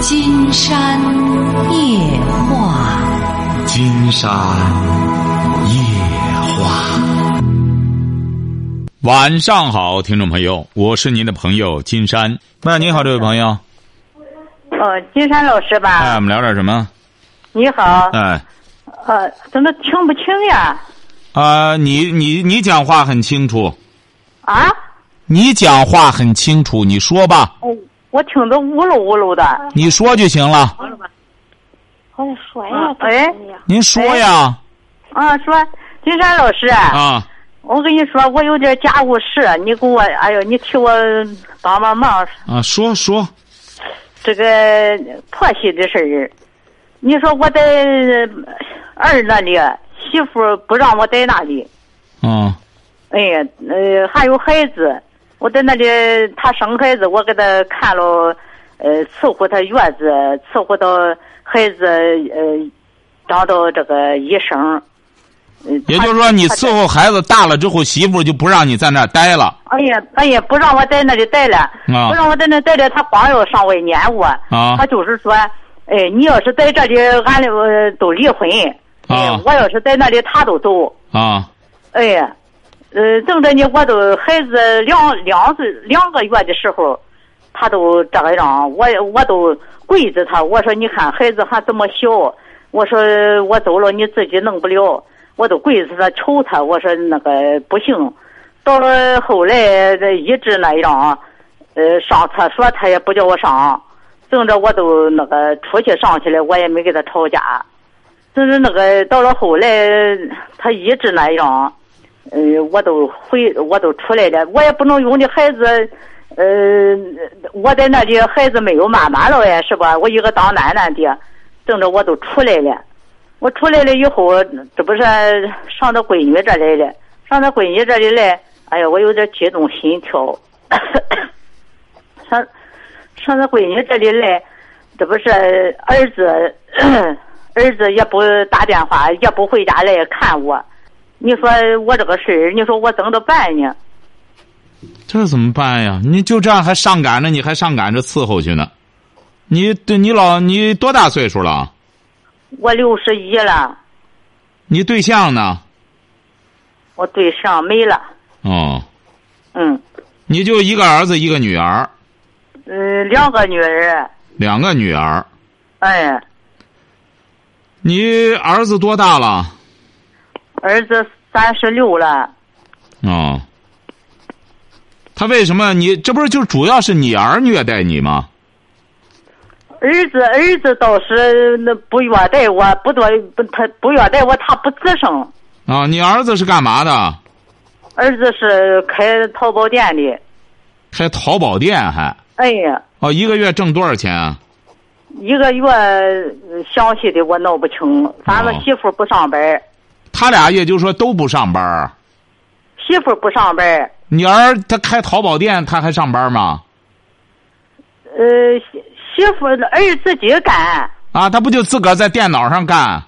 金山夜话，金山夜话。晚上好，听众朋友，我是您的朋友金山。喂，你好，这位朋友。哦，金山老师吧？哎，我们聊点什么？你好。哎。呃，怎么听不清呀？啊，你你你讲话很清楚。啊？你讲话很清楚，你说吧。哦，我听着呜噜呜噜的。你说就行了。我说呀，哎，您说呀。啊，说金山老师。啊。我跟你说，我有点家务事，你给我，哎呦，你替我帮帮忙。啊，说说。这个婆媳的事儿，你说我在儿那里，媳妇不让我在那里。嗯。哎呀，呃，还有孩子，我在那里，他生孩子，我给他看了，呃，伺候他月子，伺候到孩子呃，找到这个医生。也就是说，你伺候孩子大了之后，媳妇就不让你在那儿待了。哎呀，哎呀，不让我在那里待了，不让我在那待了，他光要上外撵我。啊。他就是说，哎，你要是在这里，俺俩都离婚。啊。我要是在那里，他都走。啊。哎呀，呃，正着呢，我都孩子两两岁两个月的时候，他都这个样，我我都跪着他，我说你看孩子还这么小，我说我走了你自己弄不了。我都跪着他求他，我说那个不行。到了后来，这一直那样，呃，上厕所他也不叫我上，正着我都那个出去上去了，我也没跟他吵架。就是那个到了后来，他一直那样，呃，我都回，我都出来了，我也不能用的孩子，呃，我在那里孩子没有妈妈了呀，是吧？我一个当奶奶的，等着我都出来了。我出来了以后，这不是上到闺女这来了，上到闺女这里来，哎呀，我有点激动心跳。上上到闺女这里来，这不是儿子，儿子也不打电话，也不回家来看我。你说我这个事儿，你说我怎么办呢？这怎么办呀？你就这样还上赶着，你还上赶着伺候去呢？你对你老你多大岁数了？我六十一了，你对象呢？我对象没了。哦。嗯。你就一个儿子，一个女儿。嗯，两个女儿。两个女儿。哎。你儿子多大了？儿子三十六了。哦。他为什么？你这不是就主要是你儿虐待你吗？儿子，儿子倒是那不虐待我，不多不他不虐待我，他不吱声。啊，你儿子是干嘛的？儿子是开淘宝店的。开淘宝店还？哎呀。哦，一个月挣多少钱啊？一个月详细的我闹不清，反正媳妇不上班。他俩也就是说都不上班。媳妇不上班。你儿他开淘宝店，他还上班吗？呃。媳妇儿自己干啊，他不就自个儿在电脑上干？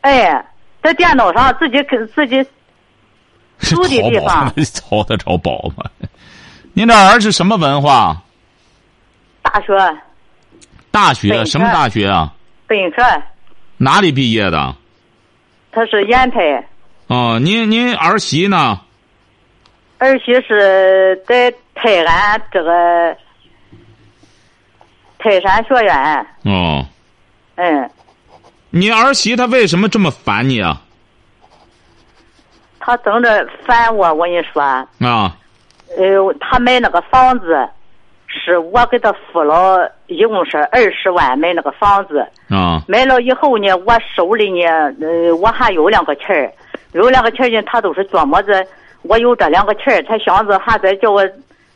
哎，在电脑上自己跟自己 住的地方，淘得着宝吗？您这儿是什么文化？大学。大学什么大学啊？本科。哪里毕业的？他是烟台。哦，您您儿媳呢？儿媳是在泰安这个。泰山学院。哦。嗯。你儿媳她为什么这么烦你啊？她等着烦我，我跟你说。啊。呃，她买那个房子，是我给他付了，一共是二十万买那个房子。啊。买了以后呢，我手里呢，呃，我还有两个钱儿，有两个钱儿呢，他都是琢磨着，我有这两个钱儿，他想着还再叫我。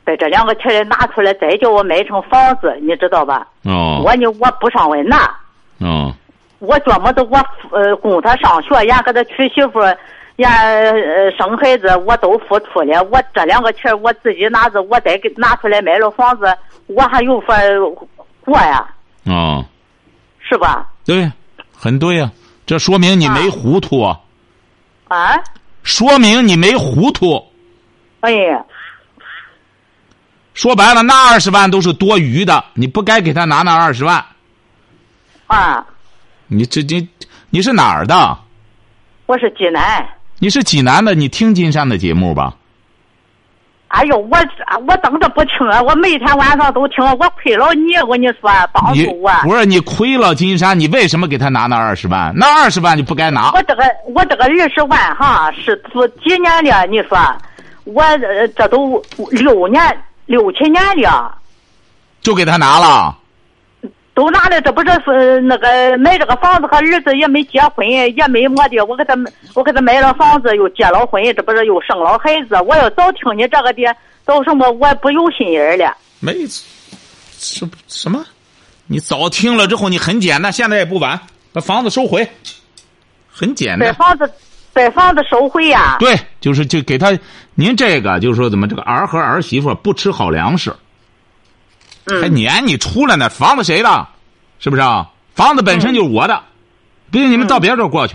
把这两个钱拿出来，再叫我买成房子，你知道吧？哦。我呢，我不上外拿。哦。我琢磨着，我呃供他上学，也给他娶媳妇，也呃生孩子，我都付出了。我这两个钱我自己拿着，我再给拿出来买了房子，我还有法过呀。哦。是吧？对，很对呀。这说明你没糊涂啊。啊。说明你没糊涂。哎呀。说白了，那二十万都是多余的，你不该给他拿那二十万。啊，你这这你是哪儿的？我是济南。你是济南的，你听金山的节目吧？哎呦，我我等着不听啊！我每天晚上都听，我亏了你，我跟你说，帮助我。不是你亏了金山，你为什么给他拿那二十万？那二十万就不该拿。我这个我这个二十万哈是做几年了？你说，我呃这都六年六七年了，就给他拿了。都拿了，这不是是那个买这个房子和儿子也没结婚，也没么的，我给他我给他买了房子，又结了婚，这不是又生了孩子。我要早听你这个的，到什么我不有心眼了。没什什么？你早听了之后，你很简单，现在也不晚，把房子收回，很简单。把房子把房子收回呀、对，就是就给他，您这个就是说怎么这个儿和儿媳妇不吃好粮食，还嗯撵你出来呢？房子谁的？是不是啊？房子本身就是我的，不信你们到别处过去。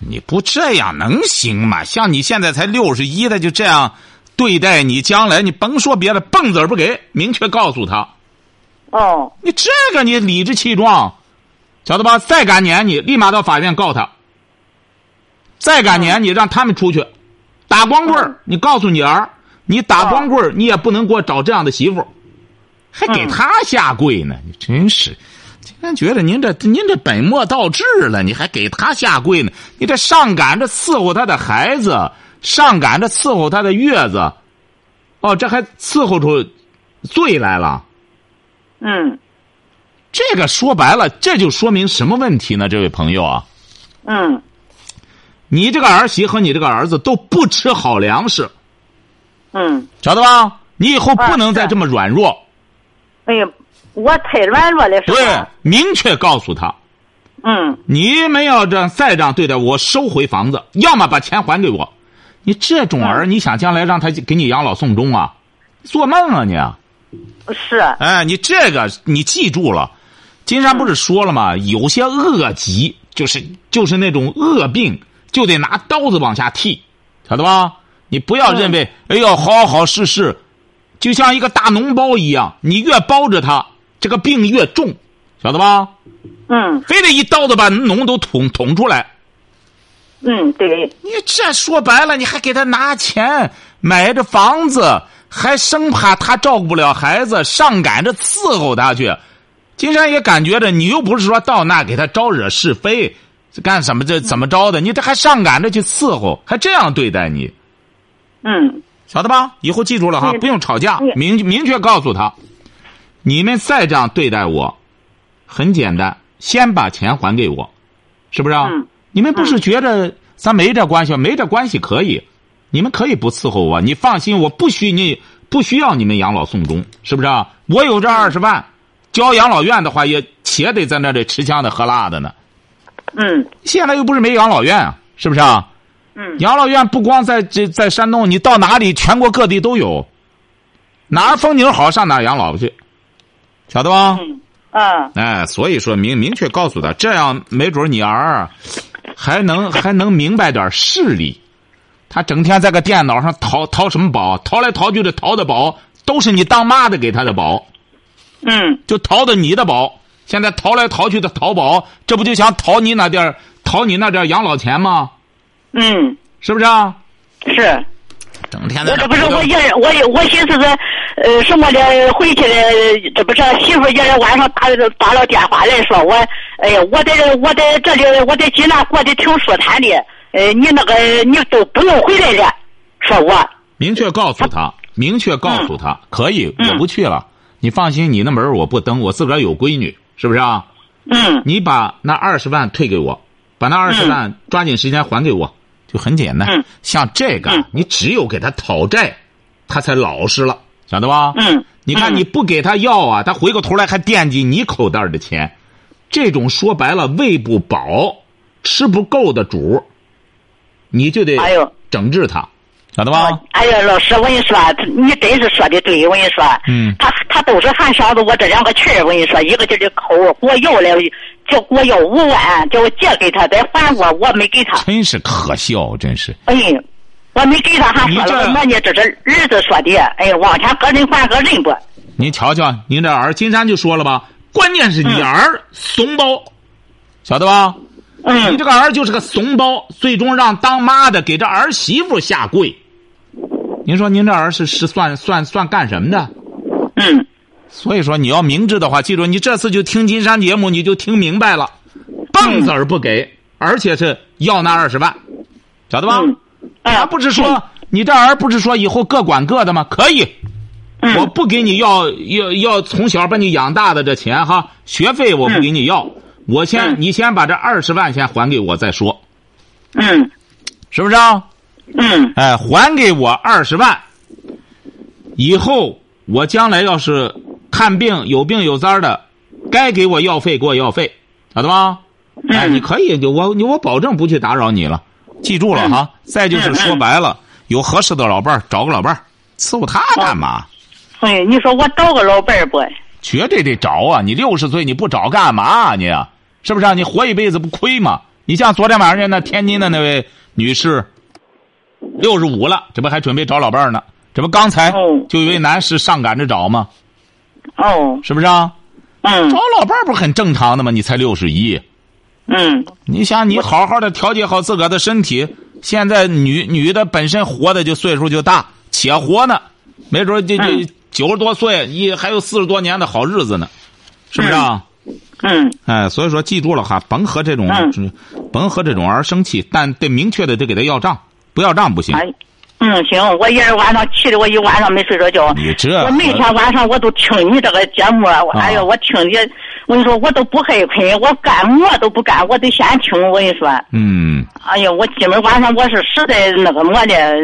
你不这样能行吗？像你现在才六十一的，就这样对待你，将来你甭说别的，蹦子儿不给，明确告诉他，哦，你这个你理直气壮，晓得吧？再敢撵你，立马到法院告他。再敢撵你，让他们出去，打光棍儿。你告诉你儿，你打光棍儿，你也不能给我找这样的媳妇儿，还给他下跪呢。你真是，竟然觉得您这您这本末倒置了，你还给他下跪呢？你这上赶着伺候他的孩子，上赶着伺候他的月子，哦，这还伺候出罪来了。嗯这个说白了，这就说明什么问题呢？这位朋友啊，嗯你这个儿媳和你这个儿子都不吃好粮食，嗯，晓得吧？你以后啊不能再这么软弱，哎呀，我太软弱了，是对吧？，明确告诉他，嗯你们要这样再这样对待我，收回房子，要么把钱还给我。你这种儿，你想将来让他给你养老送终啊？做梦啊你！是，哎，你这个你记住了，金山不是说了吗？有些恶疾就是就是那种恶病，就得拿刀子往下剃，晓得吧？你不要认为，哎呦，好好是是，就像一个大脓包一样，你越包着它，这个病越重，晓得吧？嗯非得一刀子把脓都捅捅出来。嗯，对，你这说白了，你还给他拿钱买着房子，还生怕他照顾不了孩子，上赶着伺候他去。金山也感觉着，你又不是说到那给他招惹是非，干什么这怎么着的？你这还上赶着去伺候，还这样对待你，嗯晓得吧？以后记住了哈，嗯不用吵架嗯，明明确告诉他，你们再这样对待我，很简单，先把钱还给我，是不是啊？嗯你们不是觉着咱没这关系吗？没这关系可以，你们可以不伺候我，你放心，我不需你不需要你们养老送终，是不是啊？我有这二十万，交养老院的话也且得在那里吃香的喝辣的呢。嗯现在又不是没养老院啊，是不是啊？嗯养老院不光在这在山东，你到哪里全国各地都有，哪儿风景好上哪儿养老去，晓得吧？嗯啊哎，所以说明明确告诉他，这样没准你儿还能还能明白点事理。他整天在个电脑上淘淘什么宝，淘来淘去的淘的宝都是你当妈的给他的宝，嗯就淘的你的宝。现在淘来淘去的淘宝，这不就想淘你那点儿淘你那点儿养老钱吗？嗯是不是啊？是。整天的我这不是我也我也我寻思着，呃，什么的回去的，这不是媳妇也晚上打打了电话来说我，哎呀，我在我在这里我在济南过得挺舒坦的，呃，你那个你都不用回来了，说我，明确告诉他，明确告诉他，可以，嗯我不去了。你放心，你那门我不登，我自个儿有闺女，是不是啊？嗯你把那二十万退给我，把那二十万抓紧时间还给我，就很简单。嗯像这个嗯，你只有给他讨债，他才老实了，晓得吧？嗯，你看嗯你不给他要啊，他回过头来还惦记你口袋的钱，这种说白了喂不饱、吃不够的主，你就得。整治他，晓得吧？哎呀，老师，我跟你说，你真是说的对，我跟你说，嗯他他都是还想着我这两个群儿我跟你说，一个劲儿的抠，给我要了，叫给我要五万，叫我借给他再还我，我没给他，真是可笑，真是。哎，我没给他，还说了，那你这是儿子说的，哎，往前个人还个人不，您瞧瞧，您这儿金山就说了吧，关键是你儿怂包，晓得吧？嗯你这个儿就是个怂包，最终让当妈的给这儿媳妇下跪。您说您这儿是是算算算干什么的？嗯所以说你要明智的话，记住你这次就听金山节目，你就听明白了，棒子儿不给，而且是要那二十万，晓得吧？他不是说你这儿不是说以后各管各的吗？可以，嗯。我不给你要要要从小把你养大的这钱哈，学费我不给你要，我先嗯。你先把这二十万先还给我再说，嗯。是不是啊？嗯。哎，还给我二十万，以后我将来要是看病有病有灾的，该给我药费给我药费，晓得吧？哎，嗯你可以，我我保证不去打扰你了，记住了哈。再就是说白了，有合适的老伴儿，找个老伴儿，伺候他干嘛？哎，你说我找个老伴儿不？绝对得找啊！你六十岁你不找干嘛啊你？是不是、啊？你活一辈子不亏吗？你像昨天晚上那天津的那位女士，六十五了，这不还准备找老伴儿呢？这不刚才哦就一位男士上赶着找吗？哦，是不是啊？嗯找老伴儿不是很正常的吗？你才六十一，嗯你想你好好的调节好自个儿的身体。现在女女的本身活的就岁数就大，且活呢，没准儿这这嗯九十多岁，一还有四十多年的好日子呢，是不是啊？嗯哎，所以说记住了哈，甭和这种、嗯甭和这种儿生气，但得明确的得给他要账，不要账不行。哎，嗯行，我一晚上气的我一晚上没睡着觉。你这我每天晚上我都听你这个节目，我哎呀，我听的，我跟你说，我都不害困，我干么都不干，我得先听。我跟你说，嗯，哎呀，我今儿晚上我是实在那个么的，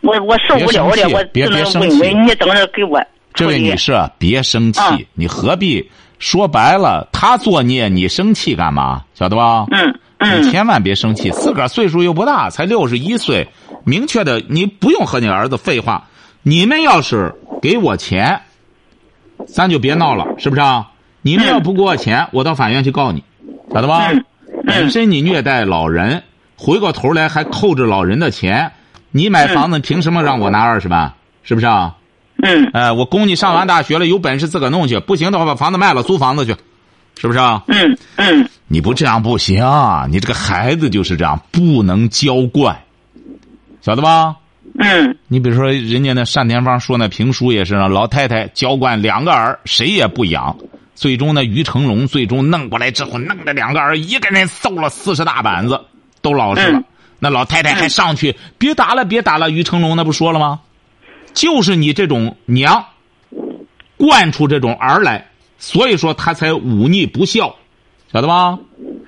我我受不了了，我别只能问问你，等着给我这位女士啊，别生气，嗯你何必说白了，他作孽，你生气干嘛？晓得吧？嗯你嗯千万别生气，自个儿岁数又不大，才六十一岁，明确的，你不用和你儿子废话。你们要是给我钱，咱就别闹了，是不是啊？你们要不给我钱，我到法院去告你，晓得吧？嗯本身你虐待老人，回过头来还扣着老人的钱，你买房子凭什么让我拿二十万？是不是啊？嗯哎，我供你上完大学了，有本事自个儿弄去，不行的话把房子卖了，租房子去，是不是啊？嗯嗯你不这样不行，你这个孩子就是这样，不能娇惯，晓得吧？嗯你比如说，人家那单田芳说那评书也是让老太太娇惯两个儿，谁也不养，最终呢，于成龙最终弄过来之后，弄着两个儿，一个人揍了四十大板子，都老实了。嗯那老太太还上去，别打了，别打了。于成龙那不说了吗？就是你这种娘，惯出这种儿来，所以说他才忤逆不孝，晓得吧？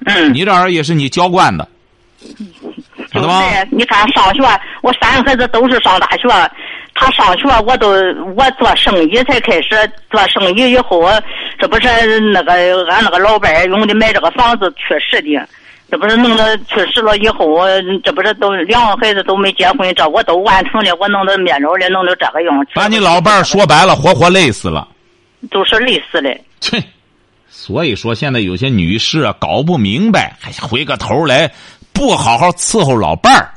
嗯，你这儿也是你娇惯的，晓得吧？就是你看上学，我三个孩子都是上大学，他上学我都我做生意才开始做生意以后，这不是那个俺那个老伴儿用的买这个房子去世的，这不是弄得去世了以后，这不是都两个孩子都没结婚，这我都完成了，我弄得面着的，弄得这个样，把你老伴儿说白了，活活累死了。都是累死的。切，所以说现在有些女士啊搞不明白，还回个头来，不好好伺候老伴儿，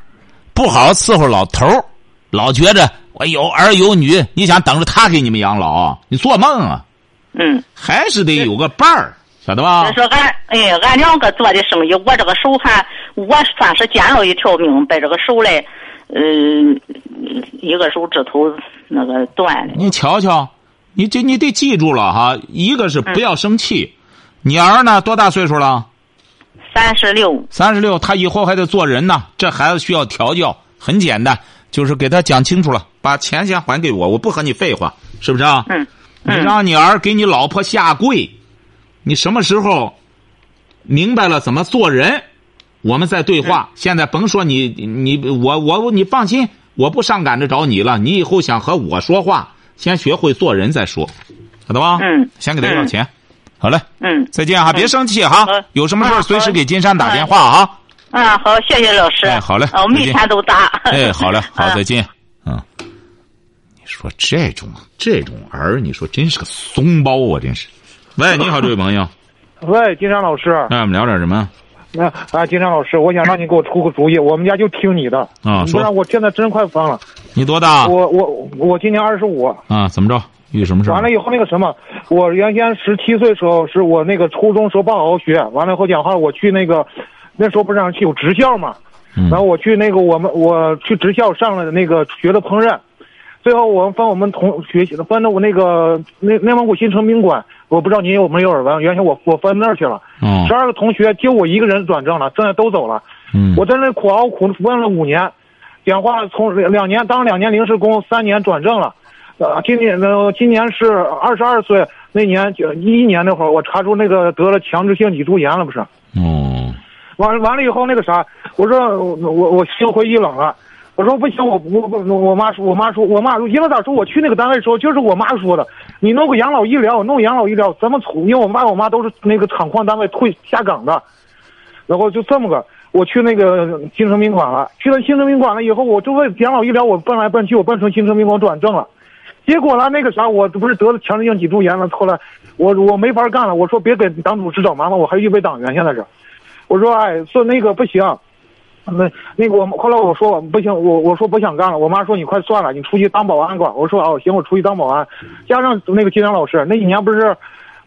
不好好伺候老头儿，老觉着我有儿有女，你想等着他给你们养老，你做梦啊！嗯，还是得有个伴儿，晓得吧再？说俺哎，俺两个做的生意，我这个手还我算是捡了一条命，把这个手嘞，呃，一个手指头那个断了。你瞧瞧，你这你得记住了哈，一个是不要生气。你儿呢多大岁数了？三十六，三十六，他以后还得做人呢。这孩子需要调教，很简单，就是给他讲清楚了，把钱先还给我，我不和你废话，是不是啊？嗯你让你儿给你老婆下跪，你什么时候明白了怎么做人，我们再对话。现在甭说你你我我你放心，我不上赶着找你了。你以后想和我说话，先学会做人再说，晓得吧？嗯先给他要钱。好嘞，嗯，再见哈，别生气哈好，有什么事随时给金山打电话啊。啊，好，谢谢老师。哎好嘞啊我每天都打。哎，好嘞，好，啊再见。嗯，你说这种这种儿，你说真是个怂包啊，真是。喂，你好，这位朋友，喂，金山老师，那我们聊点什么？那啊，金山老师，我想让你给我出个主意，我们家就听你的。啊说不然我现在真快疯了。你多大？我我我今年二十五，啊，怎么着？遇什么事？完了以后那个什么，我原先十七岁时候是我那个初中时候不好好学，完了以后讲话我去那个，那时候不是让去有职校嘛，嗯然后我去那个我们我去职校上了那个学的烹饪，最后我们分我们同学习的分到我那个内内蒙古新城宾馆，我不知道您有没有耳闻，原先我我分那儿去了，嗯十二个同学就我一个人转正了，剩下都走了。嗯我在那苦熬苦问了五年，讲话从两年当两年临时工，三年转正了。呃，今年呃，今年是二十二岁，那年就一一年那会儿，我查出那个得了强制性脊柱炎了，不是？哦完完了以后那个啥，我说我我我心灰意冷了。我说不行，我我我我妈说，我妈说，我妈说因为咋说？我去那个单位的时候，就是我妈说的，你弄个养老医疗，弄养老医疗，咱们从因为我爸我妈都是那个厂矿单位退下岗的，然后就这么个，我去那个精神病馆了。去了精神病馆了以后，我就为养老医疗，我奔来奔去，我奔成精神病馆转正了。结果呢，那个啥，我不是得了强制性脊柱炎了，后来我我没法干了，我说别给党组织找麻烦，我还预备党员，现在是，我说哎，说那个不行。那那个我后来我说不行，我我说不想干了。我妈说你快算了，你出去当保安吧。我说哦行，我出去当保安。加上那个金良老师，那几年不是，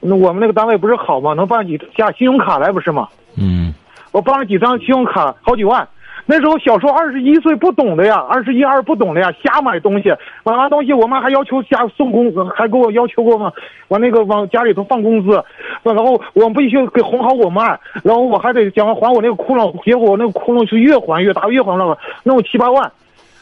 那我们那个单位不是好吗？能办几下信用卡来不是吗？嗯我办了几张信用卡，好几万。那时候小时候二十一岁不懂的呀，二十一二不懂的呀，瞎买东西，买完东西我妈还要求加送工资，还给我要求过嘛，完那个往家里头放工资，然后我必须给哄好我妈，然后我还得讲还我那个窟窿，结果我那个窟窿是越还越大，越还那个弄七八万，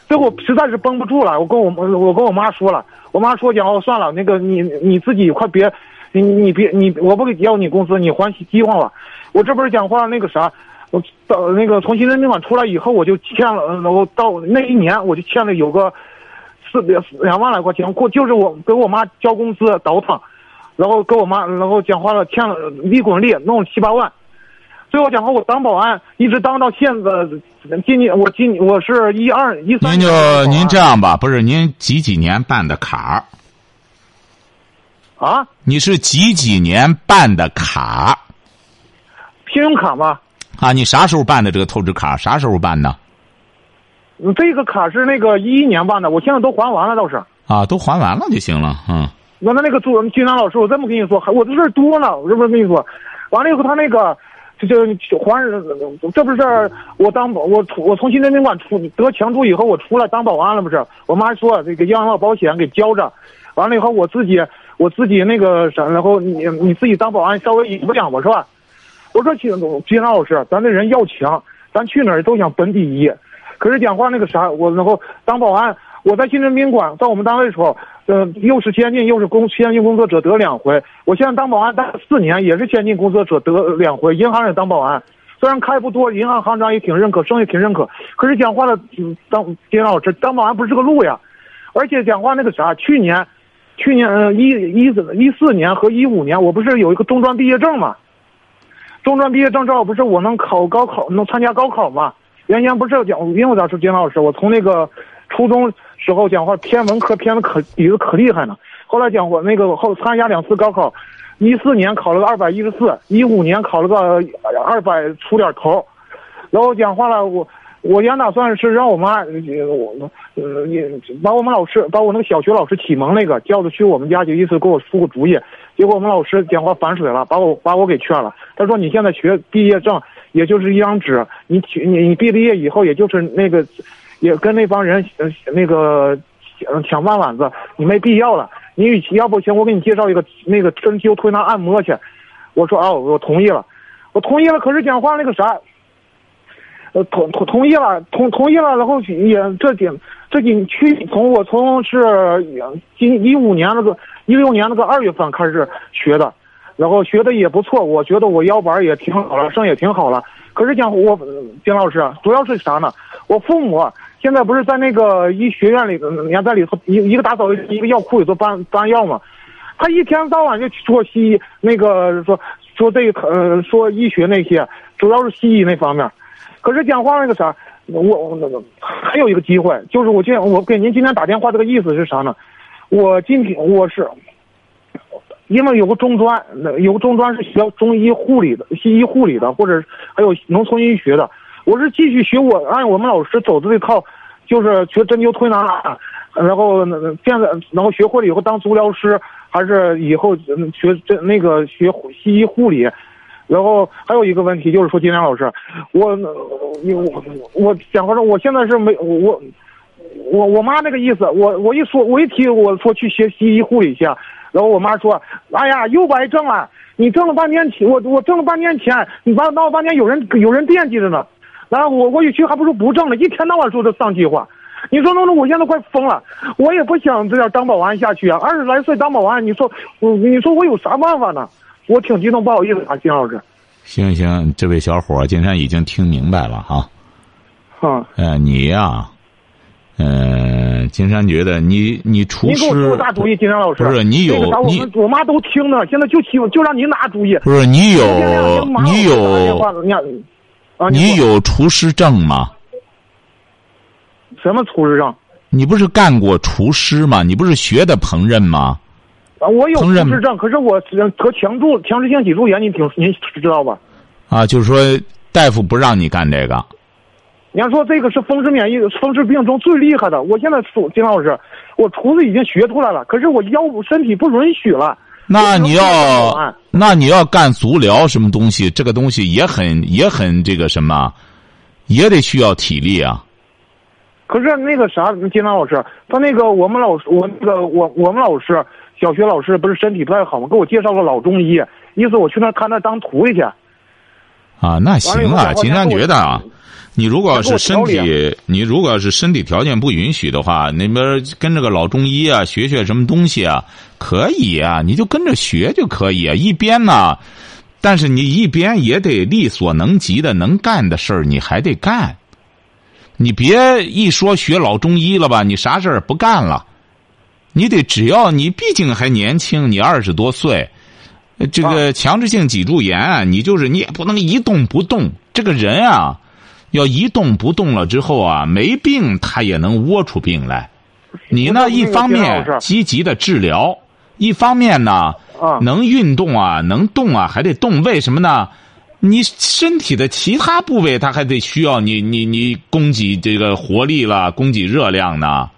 最后实在是绷不住了，我跟我我跟我妈说了，我妈说讲哦算了，那个你你自己快别，你你别你我不给要你工资，你还饥荒了，我这不是讲话那个啥。我到那个从新生宾馆出来以后，我就欠了，然后到那一年我就欠了有个四两两万来块钱，过就是我给我妈交工资倒腾，然后给我妈，然后讲话了欠了利滚利，弄了七八万。最后讲话我当保安一直当到现在，今年我今我是一二一三。您就您这样吧，不是您几几年办的卡？啊？你是几几年办的卡？信用卡吗？啊，你啥时候办的这个透支卡？啥时候办的？嗯这个卡是那个一一年办的，我现在都还完了，倒是。啊，都还完了就行了。嗯完了，那个朱金兰老师，我这么跟你说，我这事儿多呢，我这不是跟你说，完了以后他那个就就还，这不是我当保我出我从新城宾馆出得强住以后，我出来当保安了不是？我妈说这个养老保险给交着，完了以后我自己我自己那个啥，然后你你自己当保安稍微养不养吧是吧？我说金金兰老师，咱这人要强，咱去哪儿都想本第一，可是讲话那个啥，我然后当保安，我在新城宾馆在我们单位的时候。呃，又是先进又是工先进工作者得两回。我现在当保安当四年，也是先进工作者得两回。银行也当保安，虽然开不多，银行行长也挺认可，生意挺认可。可是讲话了，嗯当金老师当保安不是个路呀。而且讲话那个啥，去年，去年一一四一四年和一五年，我不是有一个中专毕业证嘛？中专毕业证照不是我能考高考，能参加高考嘛？原先不是讲，因为我咋说金老师，我从那个初中。时候讲话偏文科偏的可比的可厉害呢。后来讲我那个后参加两次高考，一四年考了个二百一十四，一五年考了个二百出点头。然后讲话了，我我原打算是让我妈我呃也把我们老师把我那个小学老师启蒙那个叫着去我们家就，意思给我出个主意。结果我们老师讲话反水了，把我把我给劝了。他说你现在学毕业证也就是一张纸，你你你毕了业以后也就是那个。也跟那帮人呃那个抢抢饭碗子，你没必要了。你与其要不行，我给你介绍一个那个针灸推拿按摩去。我说哦，我同意了，我同意了。可是讲话那个啥，呃同同同意了，同同意了，然后也这几这几去从我从是今一五年那个一六年那个二月份开始学的，然后学的也不错，我觉得我腰板也挺好了，声也挺好了。可是讲我丁老师主要是啥呢？我父母。现在不是在那个医学院里，人家在里头一一个打扫一个药库里头搬搬药嘛，他一天到晚就说西医，那个说说这个呃说医学那些，主要是西医那方面。可是讲话那个啥，我那个还有一个机会，就是我今我给您今天打电话这个意思是啥呢？我今天我是，因为有个中专，有个中专是学中医护理的，西医护理的，或者还有农村医学的。我是继续学我按我们老师走的这套，就是学针灸推拿，然后现在然后学会了以后当足疗师，还是以后学这那个学西医护理。然后还有一个问题就是说，金良老师，我我我我想说，我现在是没我我我我妈那个意思，我我一说我一提我说去学西医护理去，然后我妈说，哎呀又白挣了，你挣了半天钱，我我挣了半天钱，你闹闹半天有人有人惦记着呢，然后我我一去还不如不挣了，一天到晚说这丧气话。你说弄得我现在快疯了，我也不想这样当保安下去啊！二十来岁当保安，你说我你说我有啥办法呢？我挺激动，不好意思啊，金老师。行行，这位小伙今天已经听明白了哈。嗯，呃，你呀、呃，金山觉得你你厨师您给我出大主意，金山老师。不是你有你我妈都听呢，现在就欺负就让您拿主意。不是你有你有你啊，你有厨师证吗？什么厨师证？你不是干过厨师吗？你不是学的烹饪吗？啊，我有厨师证，可是我得强住强直性脊柱炎，您听您知道吧？啊，就是说大夫不让你干这个。你要说这个是风湿免疫风湿病中最厉害的，我现在说金老师，我厨子已经学出来了，可是我腰部身体不允许了。那你要那你要干足疗什么东西？这个东西也很也很这个什么，也得需要体力啊。可是那个啥，金兰老师，他那个我们老师，我那个我我们老师，小学老师不是身体不太好吗？给我介绍个老中医，意思我去那他当徒弟去。啊，那行啊，金山他给我觉得啊，你如果要是身体，你如果要是身体条件不允许的话，那边跟着个老中医啊，学学什么东西啊，可以啊，你就跟着学就可以啊。一边呢，但是你一边也得力所能及的能干的事儿，你还得干。你别一说学老中医了吧，你啥事儿不干了。你得只要你毕竟还年轻，你二十多岁，呃这个强制性脊柱炎啊，你就是你也不能一动不动。这个人啊，要一动不动了之后啊，没病他也能窝出病来。你呢，一方面积极的治疗，一方面呢，啊能运动啊，能动啊，还得动。为什么呢？你身体的其他部位，它还得需要你你你供给这个活力了，供给热量呢。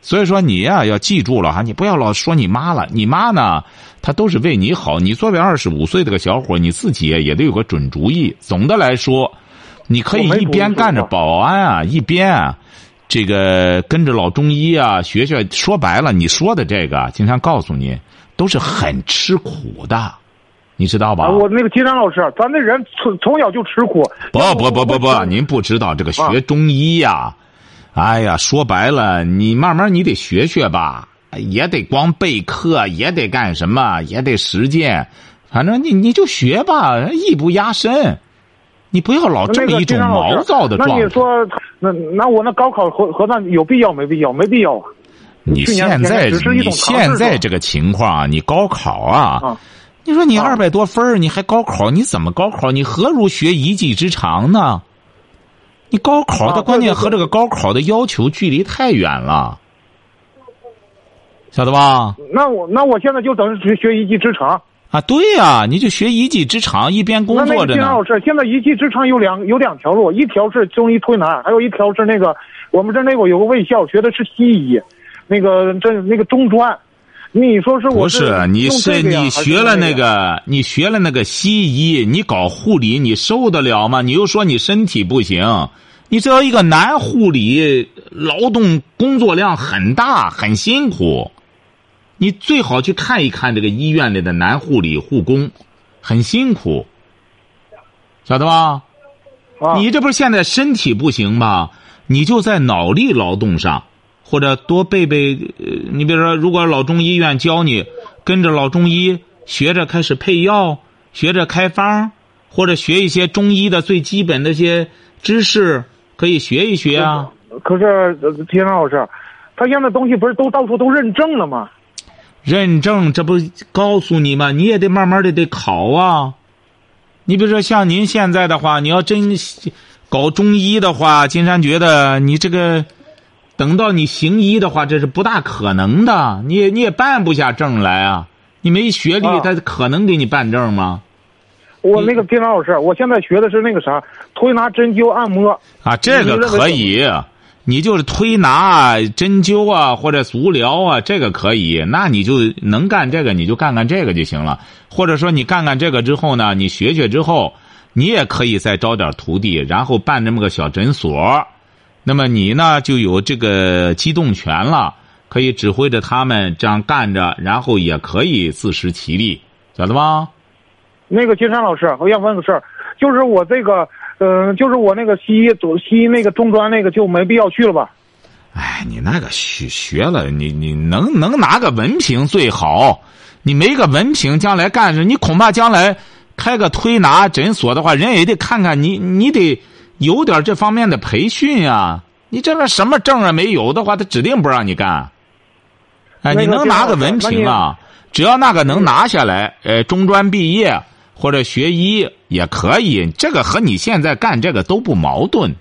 所以说你呀、要记住了哈，你不要老说你妈了，你妈呢，她都是为你好。你作为二十五岁这个小伙，你自己也得有个准主意。总的来说，你可以一边干着保安啊，一边啊，这个跟着老中医啊学学。说白了，你说的这个，经常告诉你，都是很吃苦的，你知道吧？啊，我那个金山老师，咱这人从从小就吃苦。不不不不不，您不知道这个啊学中医呀、哎呀，说白了，你慢慢你得学学吧，也得光备课，也得干什么，也得实践，反正你你就学吧，艺不压身，你不要老这么一种毛躁的状态。你说，那那我那高考核核算有必要没必要？没必要啊。你现在现在这个情况啊，你高考啊，啊你说你啊二百多分儿你还高考，你怎么高考？你何如学一技之长呢？你高考啊的关键和这个高考的要求距离太远了，晓得吧？那我那我现在就等于学一技之长。啊，对呀、你就学一技之长，一边工那那作着呢个金老。师，现在一技之长有两有两条路，一条是中医推拿，还有一条是那个我们这那个有个卫校学的是西医，那个这那个中专。你说是我不是，你用是你学了那那个，你学了那个西医，你搞护理，你受得了吗？你又说你身体不行，你知道一个男护理劳动工作量很大，很辛苦，你最好去看一看这个医院里的男护理护工，很辛苦，晓得吧？啊你这不是现在身体不行吗？你就在脑力劳动上，或者多背背。呃，你比如说，如果老中医院教你跟着老中医学着开始配药，学着开方，或者学一些中医的最基本的一些知识，可以学一学啊。可是田老师，他现在东西不是都到处都认证了吗？认证这不告诉你吗？你也得慢慢的得考啊。你比如说像您现在的话，你要真搞中医的话，金山觉得你这个等到你行医的话，这是不大可能的，你也你也办不下证来啊。你没学历，啊他可能给你办证吗？我那个金山老师，我现在学的是那个啥，推拿、针灸、按摩。啊，这个可以，你就是推拿、针灸啊或者足疗啊，这个可以，那你就能干这个，你就干干这个就行了。或者说你干干这个之后呢，你学学之后，你也可以再招点徒弟，然后办这么个小诊所。那么你呢就有这个机动权了，可以指挥着他们这样干着，然后也可以自食其力，晓得吧？那个金山老师，我想问个事儿，就是我这个，嗯、就是我那个西医西医那个中专那个就没必要去了吧？哎，你那个学学了，你你能能拿个文凭最好。你没个文凭，将来干什？你恐怕将来开个推拿诊所的话，人也得看看你，你得有点这方面的培训呀、你这边什么证啊没有的话，他指定不让你干。哎，你能拿个文凭啊？只要那个能拿下来，呃，中专毕业或者学医也可以，这个和你现在干这个都不矛盾，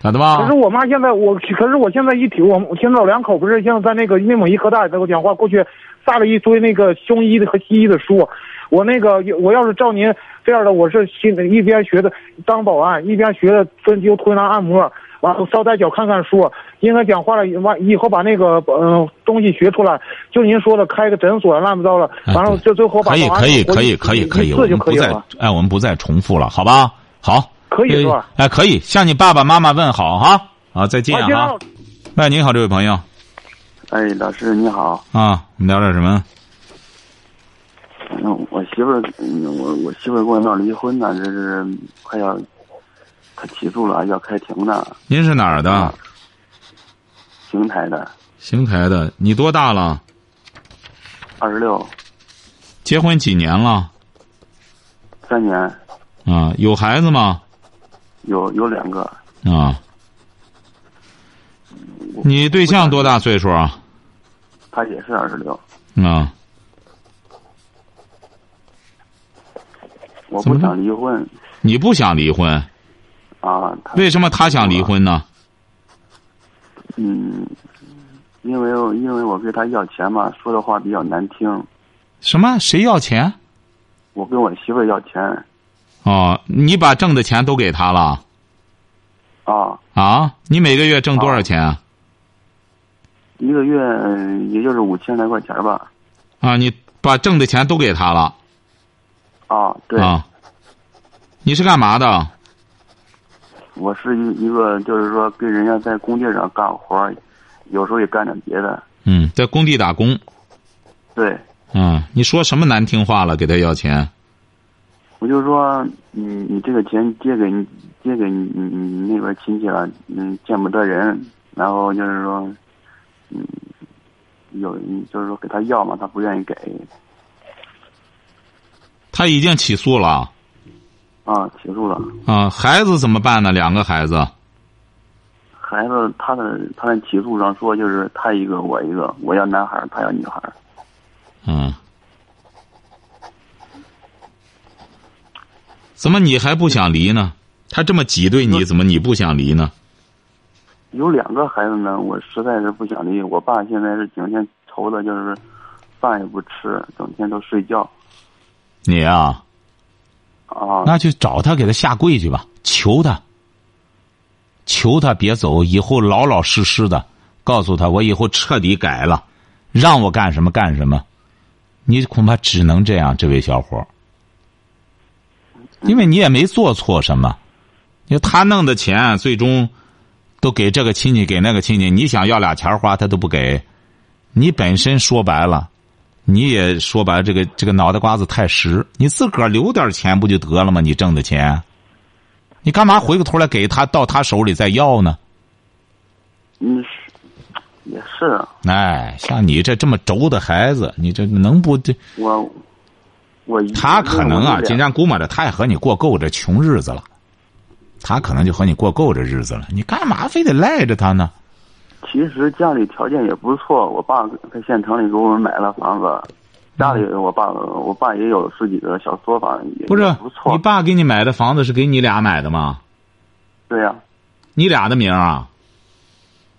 晓得吧？可是我妈现在我，可是我现在一提我我现在老两口不是现在在那个内蒙医科大给我讲话，过去发了一堆那个中医的和西医的书。我那个我要是照您这样的，我是新一边学的当保安，一边学的针灸、推拿、按摩，完了捎带脚看看书。应该讲话了，完以后把那个嗯、呃东西学出来，就您说的开个诊所乱不糟了，哎完了就最后把可以可以可以可以可以，不再可以了。哎，我们不再重复了，好吧？好，可以是吧？哎，可以向你爸爸妈妈问好哈。啊，再见啊，喂，你好，这位朋友哎，老师你好，啊，我们聊点什么？嗯，我媳妇我我媳妇儿跟我闹离婚呢，这是快要，她起诉了，要开庭呢，您是哪儿的啊？邢台的，邢台的。你多大了？二十六，结婚几年了？三年，啊，有孩子吗？有有两个，啊，你对象多大岁数啊？他也是二十六，啊，我不想离婚你不想离婚，啊，她为什么他想离？婚呢？嗯，因为我因为我跟他要钱嘛，说的话比较难听，什么？谁要钱？我跟我媳妇要钱哦，你把挣的钱都给他了啊，啊？你每个月挣多少钱啊？一个月呃也就是五千来块钱吧，啊，你把挣的钱都给他了啊，对，啊？你是干嘛的？我是一一个，就是说跟人家在工地上干活儿，有时候也干点别的。嗯，在工地打工。对，嗯，你说什么难听话了？给他要钱？我就说，你你这个钱借给你借给你你你那边亲戚了，嗯，见不得人，然后就是说，嗯，有就是说给他要嘛，他不愿意给，他已经起诉了啊，起诉了。啊。孩子怎么办呢？两个孩子。孩子他的他的起诉上说，就是他一个我一个，我要男孩，他要女孩儿。嗯。怎么你还不想离呢？他这么挤兑你，怎么你不想离呢？有两个孩子呢，我实在是不想离。我爸现在是整天愁的，就是饭也不吃，整天都睡觉你啊，啊。那就找他，给他下跪去吧，求他，求他别走，以后老老实实的，告诉他我以后彻底改了，让我干什么干什么。你恐怕只能这样，这位小伙因为你也没做错什么，因为他弄的钱最终都给这个亲戚给那个亲戚，你想要俩钱花他都不给，你本身说白了，你也说白了这个这个脑袋瓜子太实，你自个儿留点钱不就得了吗？你挣的钱，你干嘛回过头来给他到他手里再要呢？嗯，是也是啊哎，像你这这么轴的孩子，你这能不这？我我他可能啊，我金山估摸着他也和你过够这穷日子了，他可能就和你过够这日子了，你干嘛非得赖着他呢？其实家里条件也不错，我爸在县城里给我们买了房子，家里我爸我爸也有自己的小作坊，也不是不错。你爸给你买的房子是给你俩买的吗？对呀、你俩的名儿啊？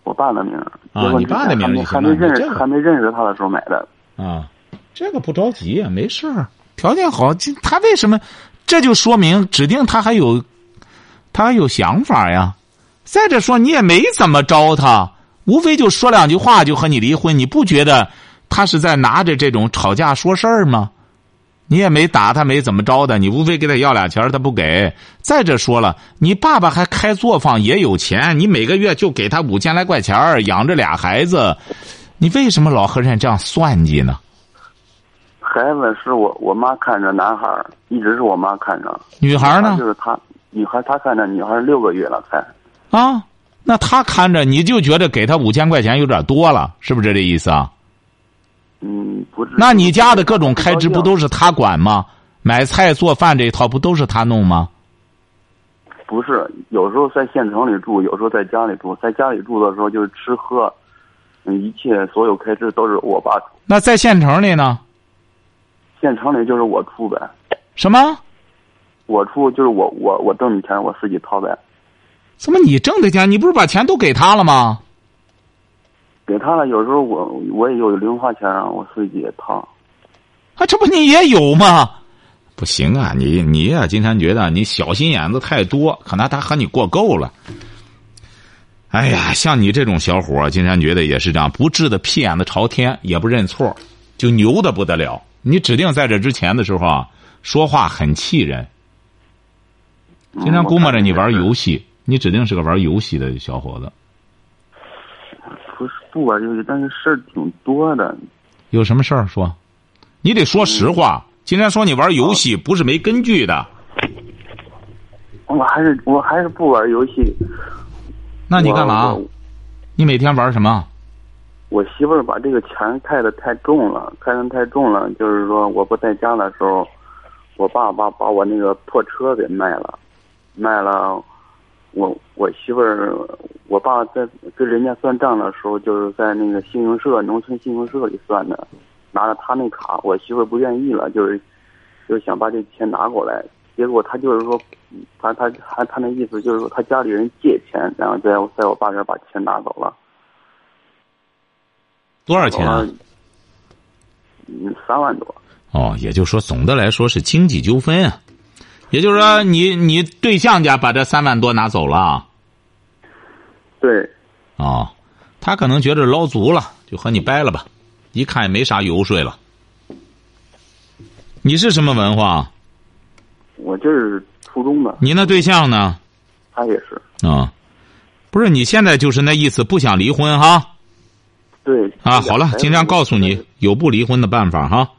我爸的名儿啊你爸的名还没认识还没认识他的时候买的。啊，这个不着急啊，没事儿，条件好，这他为什么？这就说明指定他还有，他还有想法呀。再者说，你也没怎么招他，无非就说两句话就和你离婚，你不觉得他是在拿着这种吵架说事儿吗？你也没打他，没怎么着的，你无非给他要俩钱儿他不给。再者说了，你爸爸还开作坊，也有钱，你每个月就给他五千来块钱儿养着俩孩子，你为什么老和人这样算计呢？孩子是我我妈看着，男孩一直是我妈看着。女孩儿呢就？是他，女孩儿她看着，女孩六个月了才。啊，那他看着你就觉得给他五千块钱有点多了，是不是这意思啊？嗯，不是。那你家的各种开支不都是他管吗？买菜做饭这一套不都是他弄吗？不是，有时候在县城里住，有时候在家里住。在家里住的时候就是吃喝，嗯，一切所有开支都是我爸出。那在县城里呢？县城里就是我出呗，什么？我出就是我我我挣的钱我自己掏呗，怎么你挣的钱，你不是把钱都给他了吗？给他了。有时候我我也有零花钱啊，我自己也掏。啊，这不你也有吗？不行啊，你你呀、金山觉得你小心眼子太多，可能他和你过够了。哎呀，像你这种小伙儿，金山觉得也是这样，不治的屁眼子朝天，也不认错，就牛的不得了。你指定在这之前的时候啊，说话很气人。嗯经常估摸着你玩游戏，戏，你指定是个玩游戏的小伙子。不是不玩游戏，但是事儿挺多的。有什么事儿说？你得说实话。今天说你玩游戏不是没根据的，我还是我还是不玩游戏。那你干嘛？你每天玩什么？我媳妇儿把这个钱开的太重了，开的太重了。就是说我不在家的时候，我爸爸把我那个破车给卖了，卖了。我我媳妇儿，我爸在跟人家算账的时候，就是在那个信用社、农村信用社里算的，拿着他那卡，我媳妇儿不愿意了，就是就是想把这钱拿过来。结果他就是说，他他他他那意思就是说，他家里人借钱，然后在在我爸这儿把钱拿走了。多少钱啊？嗯，三万多。哦，也就是说，总的来说是经济纠纷啊。也就是说，你你对象家把这三万多拿走了啊对，哦，他可能觉得捞足了，就和你掰了吧。一看也没啥油水了。你是什么文化？我就是初中的，你那对象呢？他也是。啊、不是，你现在就是那意思，不想离婚哈？对。啊，好了，尽量告诉你有不离婚的办法哈。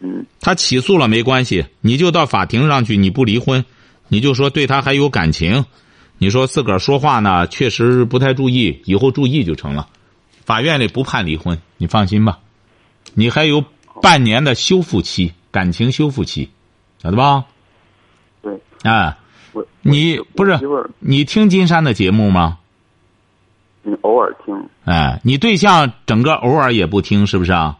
嗯他起诉了没关系，你就到法庭上去，你不离婚，你就说对他还有感情，你说自个儿说话呢确实不太注意，以后注意就成了。法院里不判离婚，你放心吧，你还有半年的修复期，感情修复期，晓得吧？对。哎，我你不是你听金山的节目吗？你，偶尔听，哎，你对象整个偶尔也不听，是不是啊？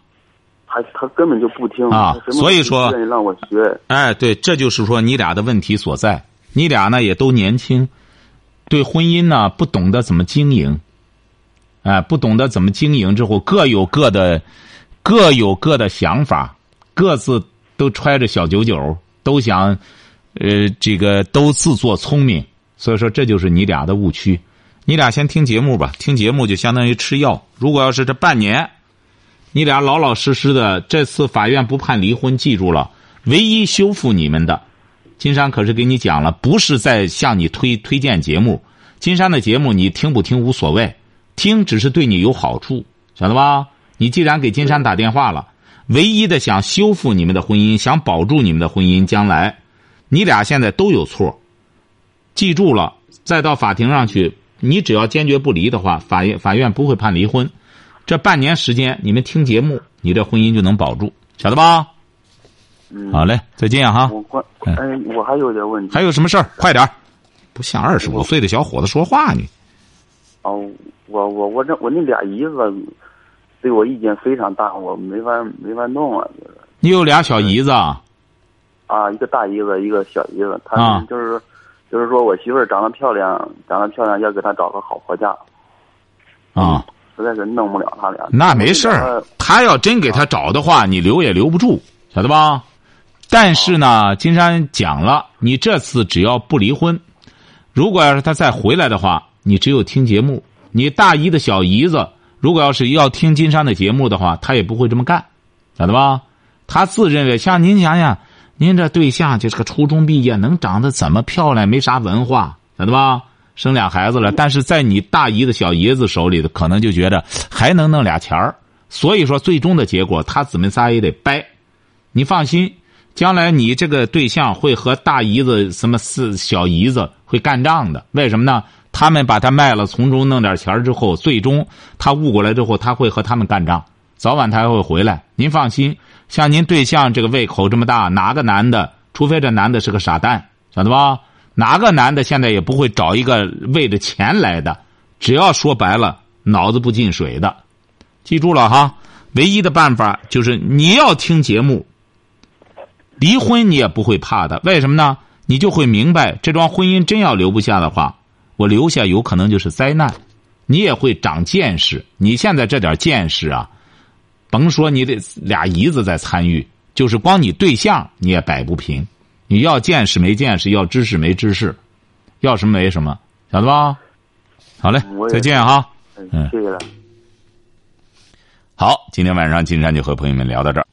他他根本就不听啊所以说愿意让我学。哎，对，这就是说你俩的问题所在。你俩呢也都年轻，对婚姻呢不懂得怎么经营，哎，不懂得怎么经营之后，各有各的，各有各的想法，各自都揣着小九九，都想，呃，这个都自作聪明。所以说，这就是你俩的误区。你俩先听节目吧，听节目就相当于吃药。如果要是这半年，你俩老老实实的，这次法院不判离婚，记住了，唯一修复你们的，金山可是给你讲了，不是在向你推推荐节目。金山的节目你听不听无所谓，听只是对你有好处，晓得吧？你既然给金山打电话了，唯一的想修复你们的婚姻，想保住你们的婚姻，将来，你俩现在都有错，记住了，再到法庭上去，你只要坚决不离的话，法院法院不会判离婚。这半年时间，你们听节目，你这婚姻就能保住，晓得吧？嗯，好嘞，再见哈。我关嗯哎，我还有点问题。还有什么事儿？快点儿不像二十五岁的小伙子说话呢。哦，我我我这我那俩姨子对我意见非常大，我没法没法弄啊，就是你有俩小姨子啊？啊，一个大姨子，一个小姨子，他啊们就是、就是说我媳妇儿长得漂亮，长得漂亮，要给她找个好婆家，啊，实在是弄不了他俩。那没事儿。他要真给他找的话，你留也留不住，晓得吧？但是呢，金山讲了，你这次只要不离婚，如果要是他再回来的话，你只有听节目。你大姨的小姨子，如果要是要听金山的节目的话，他也不会这么干，晓得吧？他自认为像您想想，您这对象就是个初中毕业，能长得怎么漂亮？没啥文化，晓得吧？生俩孩子了，但是在你大姨子小姨子手里头，可能就觉得还能弄俩钱儿。所以说，最终的结果，他姊妹仨也得掰。你放心，将来你这个对象会和大姨子、什么四小姨子会干仗的。为什么呢？他们把他卖了，从中弄点钱之后，最终他悟过来之后，他会和他们干仗，早晚他还会回来。您放心，像您对象这个胃口这么大，哪个男的，除非这男的是个傻蛋，晓得吧？哪个男的现在也不会找一个为着钱来的，只要说白了，脑子不进水的。记住了哈，唯一的办法就是你要听节目。离婚你也不会怕的，为什么呢？你就会明白，这桩婚姻真要留不下的话，我留下有可能就是灾难。你也会长见识。你现在这点见识啊，甭说你得俩姨子在参与，就是光你对象你也摆不平。你要见识没见识，要知识没知识，要什么没什么，晓得吧？好嘞，再见哈。嗯，谢谢了。好，今天晚上金山就和朋友们聊到这儿。